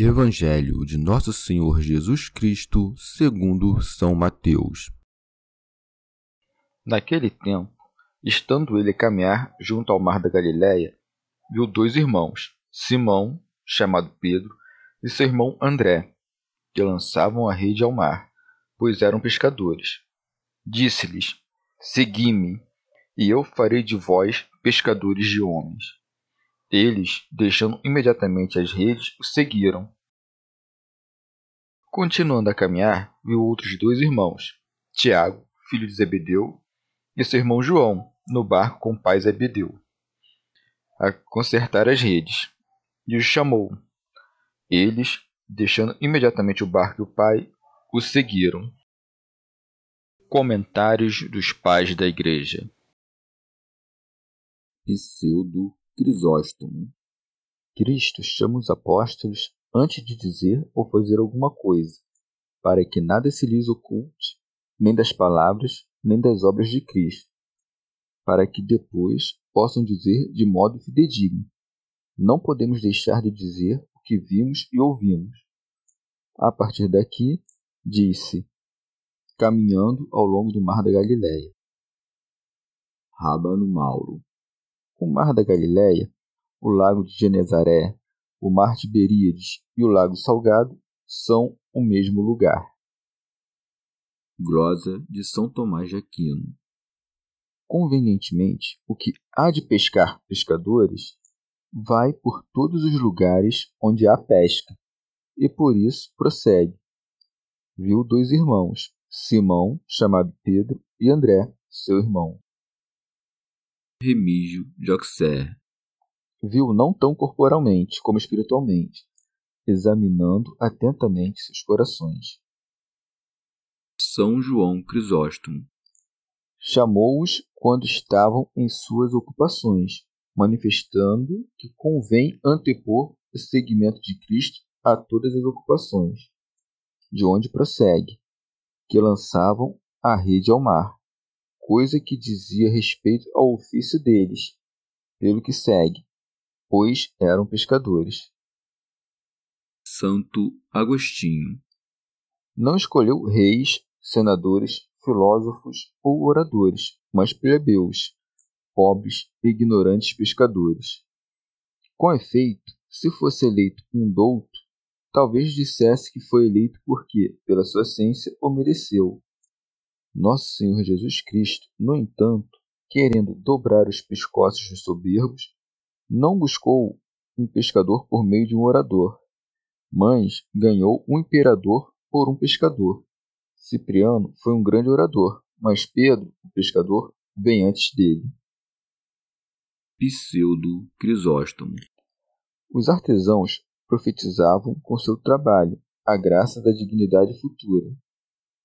Evangelho de Nosso Senhor Jesus Cristo, segundo São Mateus. Naquele tempo, estando ele a caminhar junto ao mar da Galiléia, viu dois irmãos, Simão, chamado Pedro, e seu irmão André, que lançavam a rede ao mar, pois eram pescadores. Disse-lhes: Segui-me, e eu farei de vós pescadores de homens. Eles, deixando imediatamente as redes, o seguiram. Continuando a caminhar, viu outros dois irmãos, Tiago, filho de Zebedeu, e seu irmão João, no barco com o pai Zebedeu, a consertar as redes, e os chamou. Eles, deixando imediatamente o barco e o pai, o seguiram. Comentários dos pais da Igreja Pseudo Crisóstomo. Cristo chama os apóstolos antes de dizer ou fazer alguma coisa, para que nada se lhes oculte, nem das palavras, nem das obras de Cristo, para que depois possam dizer de modo fidedigno. Não podemos deixar de dizer o que vimos e ouvimos. A partir daqui, disse, caminhando ao longo do mar da Galileia. Rábano Mauro o Mar da Galileia, o Lago de Genezaré, o Mar Tiberíades e o Lago Salgado são o mesmo lugar. Glosa de São Tomás de Aquino. Convenientemente, o que há de pescar pescadores vai por todos os lugares onde há pesca, e por isso prossegue. Viu dois irmãos, Simão, chamado Pedro, e André, seu irmão. Remígio de Auxerre. Viu não tão corporalmente como espiritualmente, examinando atentamente seus corações. São João Crisóstomo. Chamou-os quando estavam em suas ocupações, manifestando que convém antepor o seguimento de Cristo a todas as ocupações, de onde prossegue, que lançavam a rede ao mar coisa que dizia respeito ao ofício deles, pelo que segue, pois eram pescadores. Santo Agostinho não escolheu reis, senadores, filósofos ou oradores, mas plebeus, pobres e ignorantes pescadores. Com efeito, se fosse eleito um douto, talvez dissesse que foi eleito porque, pela sua ciência, o mereceu, nosso Senhor Jesus Cristo, no entanto, querendo dobrar os pescoços dos soberbos, não buscou um pescador por meio de um orador, mas ganhou um imperador por um pescador. Cipriano foi um grande orador, mas Pedro, o pescador, vem antes dele. Pseudo Crisóstomo. Os artesãos profetizavam com seu trabalho a graça da dignidade futura,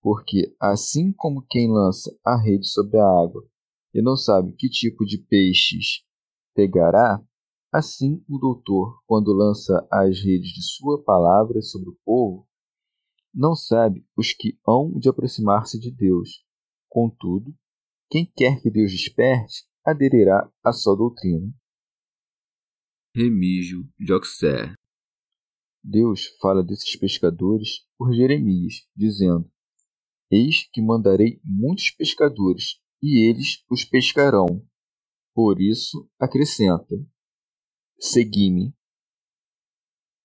porque assim como quem lança a rede sobre a água e não sabe que tipo de peixes pegará, assim o doutor, quando lança as redes de sua palavra sobre o povo, não sabe os que hão de aproximar-se de Deus. Contudo, quem quer que Deus desperte, aderirá à sua doutrina. Remígio de Auxerre Deus fala desses pescadores por Jeremias, dizendo: Eis que mandarei muitos pescadores, e eles os pescarão. Por isso acrescenta: Segui-me.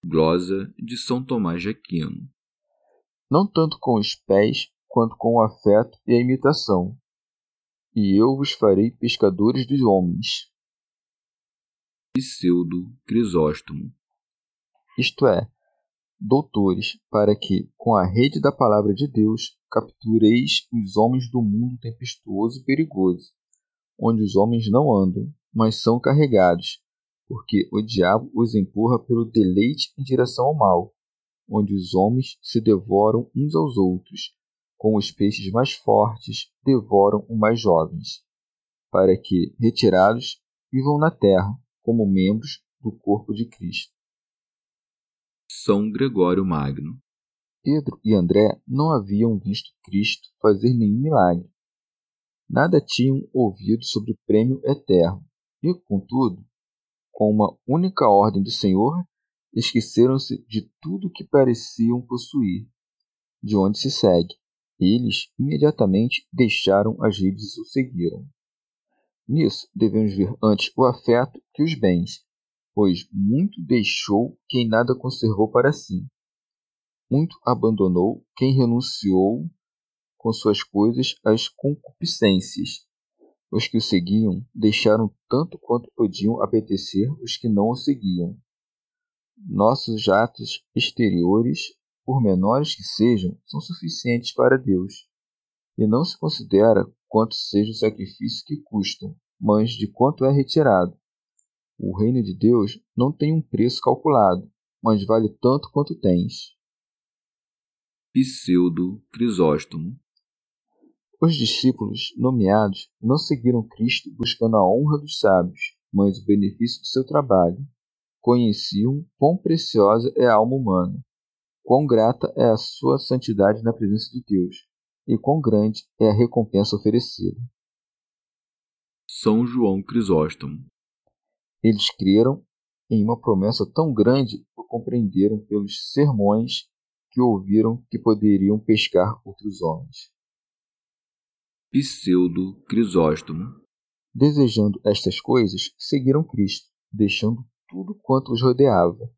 Glosa de São Tomás de Aquino. Não tanto com os pés, quanto com o afeto e a imitação. E eu vos farei pescadores dos homens. Pseudo Crisóstomo. Isto é, doutores, para que, com a rede da palavra de Deus, captureis os homens do mundo tempestuoso e perigoso, onde os homens não andam, mas são carregados, porque o diabo os empurra pelo deleite em direção ao mal, onde os homens se devoram uns aos outros, como os peixes mais fortes devoram os mais jovens, para que, retirados, vivam na terra como membros do corpo de Cristo. São Gregório Magno. Pedro e André não haviam visto Cristo fazer nenhum milagre. Nada tinham ouvido sobre o prêmio eterno, e, contudo, com uma única ordem do Senhor, esqueceram-se de tudo que pareciam possuir. De onde se segue, eles imediatamente deixaram as redes e o seguiram. Nisso devemos ver antes o afeto que os bens, pois muito deixou quem nada conservou para si. Muito abandonou quem renunciou com suas coisas às concupiscências. Os que o seguiam deixaram tanto quanto podiam apetecer os que não o seguiam. Nossos atos exteriores, por menores que sejam, são suficientes para Deus. E não se considera quanto seja o sacrifício que custam, mas de quanto é retirado. O reino de Deus não tem um preço calculado, mas vale tanto quanto tens. Pseudo Crisóstomo Os discípulos nomeados não seguiram Cristo buscando a honra dos sábios, mas o benefício de seu trabalho. Conheciam quão preciosa é a alma humana, quão grata é a sua santidade na presença de Deus, e quão grande é a recompensa oferecida. São João Crisóstomo eles creram em uma promessa tão grande que compreenderam pelos sermões que ouviram que poderiam pescar outros homens. Pseudo Crisóstomo. Desejando estas coisas, seguiram Cristo, deixando tudo quanto os rodeava.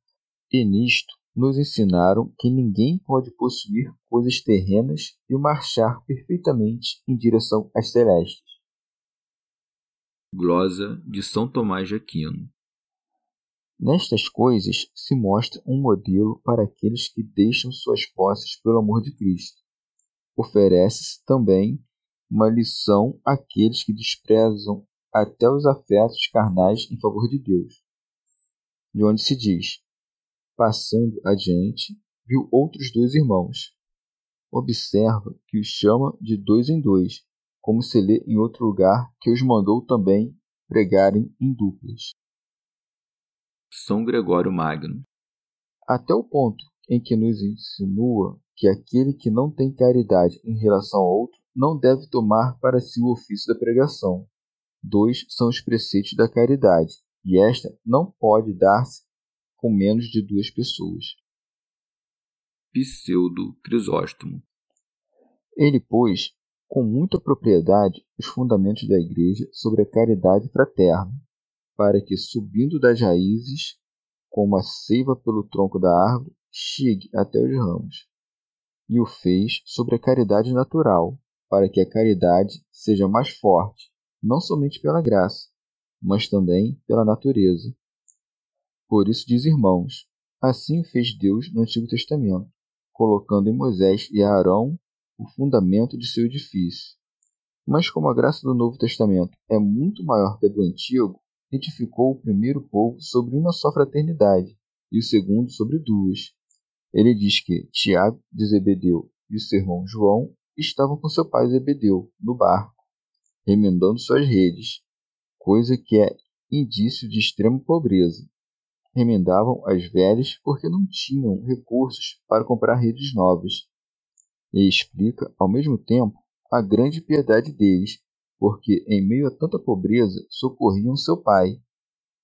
E nisto nos ensinaram que ninguém pode possuir coisas terrenas e marchar perfeitamente em direção às celestes. Glosa de São Tomás de Aquino. Nestas coisas se mostra um modelo para aqueles que deixam suas posses pelo amor de Cristo. Oferece-se também uma lição àqueles que desprezam até os afetos carnais em favor de Deus. De onde se diz: Passando adiante, viu outros dois irmãos. Observa que os chama de dois em dois, como se lê em outro lugar que os mandou também pregarem em duplas. São Gregório Magno. Até o ponto em que nos insinua que aquele que não tem caridade em relação ao outro não deve tomar para si o ofício da pregação. Dois são os preceitos da caridade, e esta não pode dar-se com menos de duas pessoas. Pseudo Crisóstomo. Ele, pois, com muita propriedade os fundamentos da Igreja sobre a caridade fraterna, para que, subindo das raízes, como a seiva pelo tronco da árvore, chegue até os ramos. E o fez sobre a caridade natural, para que a caridade seja mais forte, não somente pela graça, mas também pela natureza. Por isso diz irmãos, assim fez Deus no Antigo Testamento, colocando em Moisés e Arão o fundamento de seu edifício. Mas como a graça do Novo Testamento é muito maior que a do Antigo, edificou o primeiro povo sobre uma só fraternidade e o segundo sobre duas. Ele diz que Tiago de Zebedeu e o seu irmão João estavam com seu pai Zebedeu no barco, remendando suas redes, coisa que é indício de extrema pobreza. Remendavam as velhas porque não tinham recursos para comprar redes novas e explica, ao mesmo tempo, a grande piedade deles, porque, em meio a tanta pobreza, socorriam seu pai,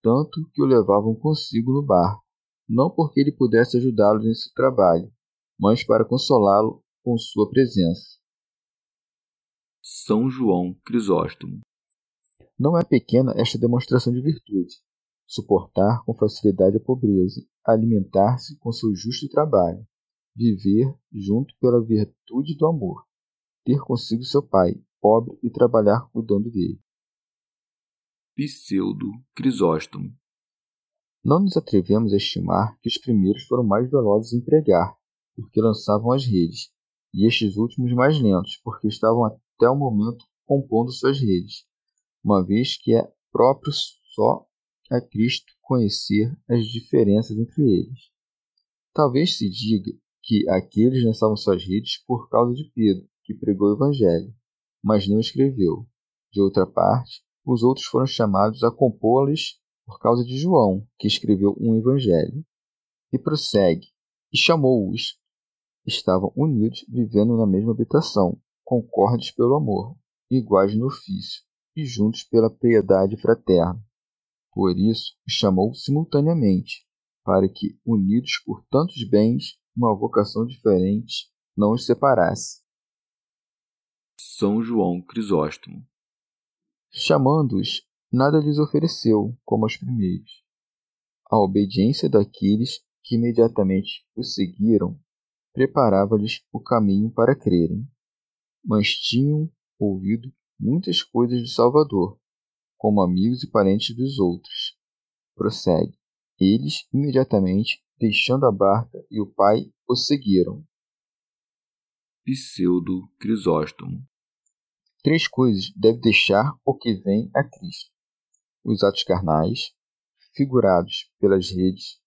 tanto que o levavam consigo no barco, não porque ele pudesse ajudá-los nesse trabalho, mas para consolá-lo com sua presença. São João Crisóstomo. Não é pequena esta demonstração de virtude. suportar com facilidade a pobreza, alimentar-se com seu justo trabalho, viver junto pela virtude do amor, ter consigo seu pai, pobre, e trabalhar cuidando dele. Pseudo Crisóstomo Não nos atrevemos a estimar que os primeiros foram mais velozes em pregar, porque lançavam as redes, e estes últimos mais lentos, porque estavam até o momento compondo suas redes, uma vez que é próprio só a Cristo conhecer as diferenças entre eles. Talvez se diga que aqueles lançavam suas redes por causa de Pedro, que pregou o Evangelho, mas não escreveu. De outra parte, os outros foram chamados a compô-las por causa de João, que escreveu um Evangelho. E prossegue: E chamou-os. Estavam unidos, vivendo na mesma habitação, concordes pelo amor, iguais no ofício, e juntos pela piedade fraterna. Por isso os chamou simultaneamente, para que, unidos por tantos bens, uma vocação diferente não os separasse. São João Crisóstomo. Chamando-os, nada lhes ofereceu, como aos primeiros. A obediência daqueles que imediatamente o seguiram preparava-lhes o caminho para crerem, mas tinham ouvido muitas coisas do Salvador, como amigos e parentes dos outros. Prossegue. Eles, imediatamente, deixando a barca e o pai, o seguiram. Pseudo Crisóstomo. Três coisas deve deixar o que vem a Cristo: os atos carnais, figurados pelas redes,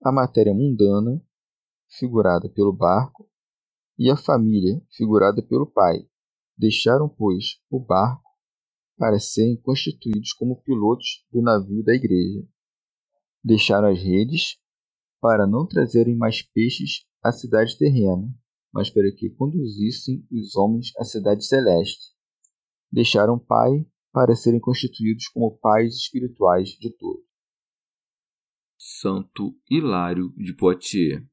a matéria mundana, figurada pelo barco, e a família, figurada pelo pai. Deixaram, pois, o barco para serem constituídos como pilotos do navio da igreja. Deixaram as redes para não trazerem mais peixes à cidade terrena, mas para que conduzissem os homens à cidade celeste. Deixaram pai para serem constituídos como pais espirituais de todos. Santo Hilário de Poitiers.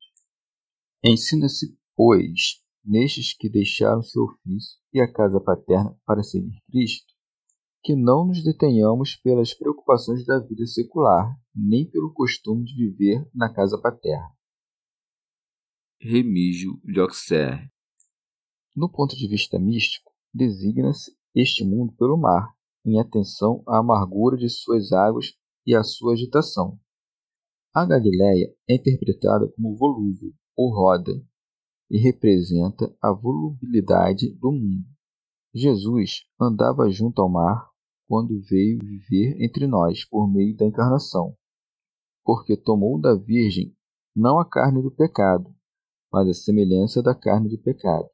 Ensina-se, pois, nestes que deixaram seu ofício e a casa paterna para seguir Cristo, que não nos detenhamos pelas preocupações da vida secular, nem pelo costume de viver na casa paterna. Remígio de Auxerre No ponto de vista místico, designa-se este mundo pelo mar, em atenção à amargura de suas águas e à sua agitação. A Galiléia é interpretada como volúvel ou roda e representa a volubilidade do mundo. Jesus andava junto ao mar quando veio viver entre nós por meio da encarnação, porque tomou da Virgem não a carne do pecado, mas a semelhança da carne do pecado.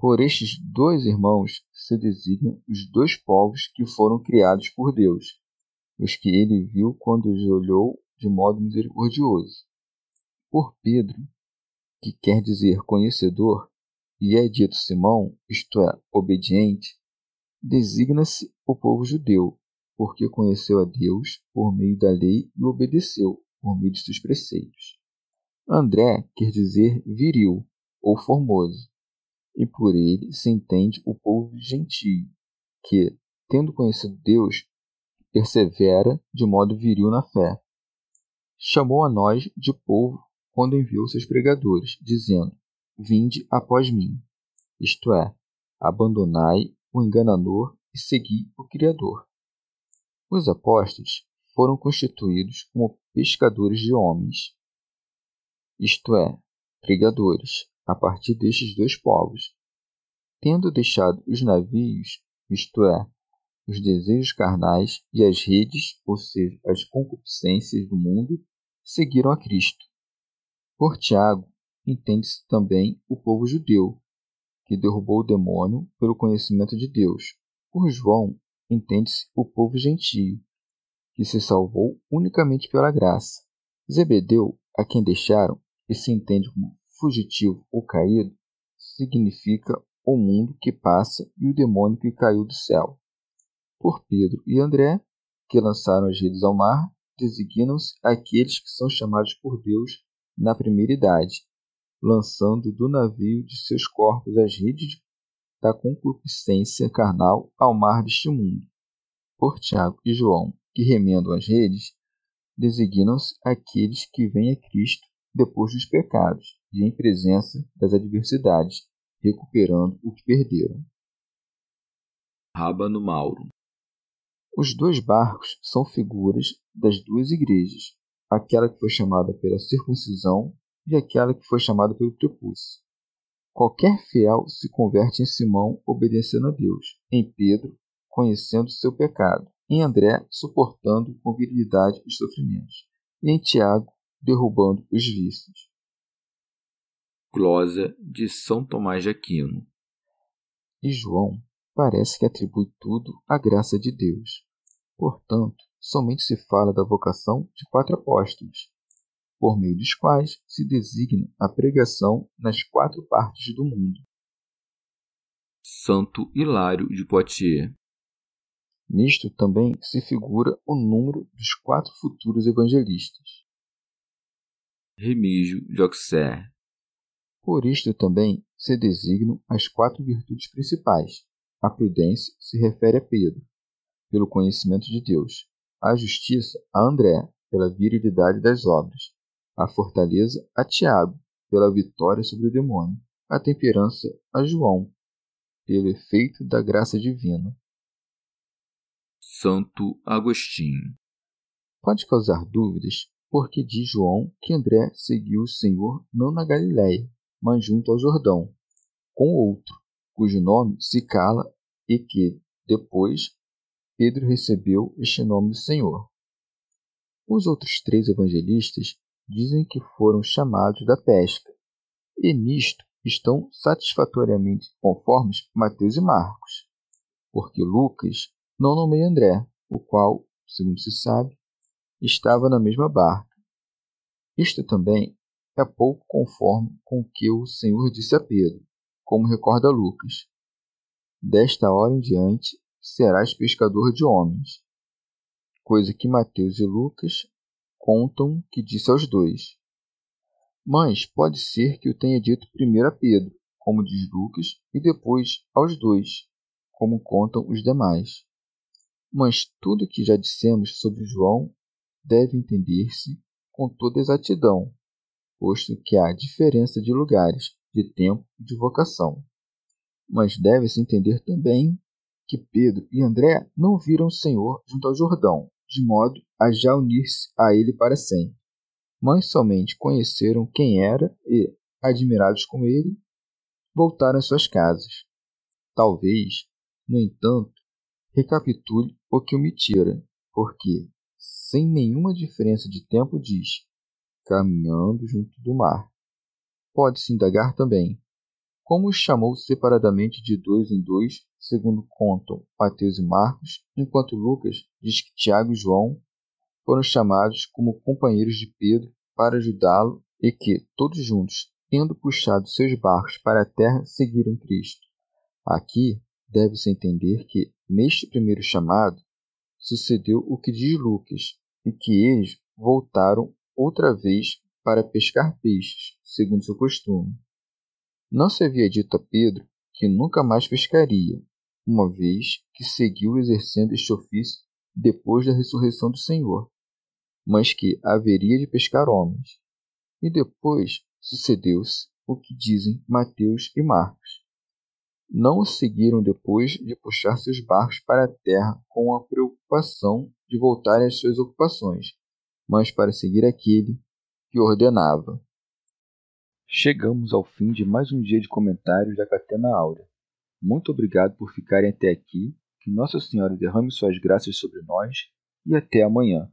Por estes dois irmãos se designam os dois povos que foram criados por Deus, os que ele viu quando os olhou de modo misericordioso. Por Pedro, que quer dizer conhecedor, e é dito Simão, isto é, obediente, designa-se o povo judeu, porque conheceu a Deus por meio da lei e obedeceu por meio de seus preceitos. André quer dizer viril ou formoso, e por ele se entende o povo gentio, que, tendo conhecido Deus, persevera de modo viril na fé. Chamou a nós de povo quando enviou seus pregadores, dizendo: Vinde após mim, isto é, abandonai o enganador e segui o Criador. Os apóstolos foram constituídos como pescadores de homens, isto é, pregadores, a partir destes dois povos. Tendo deixado os navios, isto é, os desejos carnais e as redes, ou seja, as concupiscências do mundo, seguiram a Cristo. Por Tiago, entende-se também o povo judeu, que derrubou o demônio pelo conhecimento de Deus. Por João, entende-se o povo gentio, que se salvou unicamente pela graça. Zebedeu, a quem deixaram, e se entende como fugitivo ou caído, significa o mundo que passa e o demônio que caiu do céu. Por Pedro e André, que lançaram as redes ao mar, designam-se aqueles que são chamados por Deus na primeira idade, lançando do navio de seus corpos as redes da concupiscência carnal ao mar deste mundo. Por Tiago e João, que remendam as redes, designam-se aqueles que vêm a Cristo depois dos pecados e em presença das adversidades, recuperando o que perderam. Rábano Mauro Os dois barcos são figuras das duas igrejas, aquela que foi chamada pela circuncisão e aquela que foi chamada pelo prepúcio. Qualquer fiel se converte em Simão obedecendo a Deus, em Pedro conhecendo seu pecado, em André suportando com virilidade os sofrimentos, e em Tiago derrubando os vícios. Glosa de São Tomás de Aquino. E João parece que atribui tudo à graça de Deus. Portanto, somente se fala da vocação de quatro apóstolos, por meio dos quais se designa a pregação nas quatro partes do mundo. Santo Hilário de Poitiers. Nisto também se figura o número dos quatro futuros evangelistas. Remígio de Auxerre. Por isto também se designam as quatro virtudes principais. A prudência se refere a Pedro, pelo conhecimento de Deus. A justiça a André, pela virilidade das obras. A fortaleza a Tiago, pela vitória sobre o demônio. A temperança a João, pelo efeito da graça divina. Santo Agostinho. Pode causar dúvidas porque diz João que André seguiu o Senhor não na Galiléia, mas junto ao Jordão, com outro, cujo nome se cala e que, depois, Pedro recebeu este nome do Senhor. Os outros três evangelistas dizem que foram chamados da pesca, e nisto estão satisfatoriamente conformes Mateus e Marcos, porque Lucas não nomeia André, o qual, segundo se sabe, estava na mesma barca. Isto também é pouco conforme com o que o Senhor disse a Pedro, como recorda Lucas. Desta hora em diante serás pescador de homens. Coisa que Mateus e Lucas contam que disse aos dois. Mas pode ser que o tenha dito primeiro a Pedro, como diz Lucas, e depois aos dois, como contam os demais. Mas tudo o que já dissemos sobre João deve entender-se com toda exatidão, posto que há diferença de lugares, de tempo e de vocação. Mas deve-se entender também que Pedro e André não viram o Senhor junto ao Jordão, de modo a já unir-se a ele para sempre, mas somente conheceram quem era e, admirados com ele, voltaram às suas casas. Talvez, no entanto, recapitule o que omitira, porque, sem nenhuma diferença de tempo, diz: caminhando junto do mar. Pode-se indagar também como os chamou separadamente de dois em dois, segundo contam Mateus e Marcos, enquanto Lucas diz que Tiago e João foram chamados como companheiros de Pedro para ajudá-lo e que, todos juntos, tendo puxado seus barcos para a terra, seguiram Cristo. Aqui deve-se entender que, neste primeiro chamado, sucedeu o que diz Lucas, e que eles voltaram outra vez para pescar peixes, segundo seu costume. Não se havia dito a Pedro que nunca mais pescaria, uma vez que seguiu exercendo este ofício depois da ressurreição do Senhor, mas que haveria de pescar homens. E depois sucedeu-se o que dizem Mateus e Marcos. Não o seguiram depois de puxar seus barcos para a terra com a preocupação de voltarem às suas ocupações, mas para seguir aquele que ordenava. Chegamos ao fim de mais um dia de comentários da Catena Áurea. Muito obrigado por ficarem até aqui, que Nossa Senhora derrame suas graças sobre nós e até amanhã.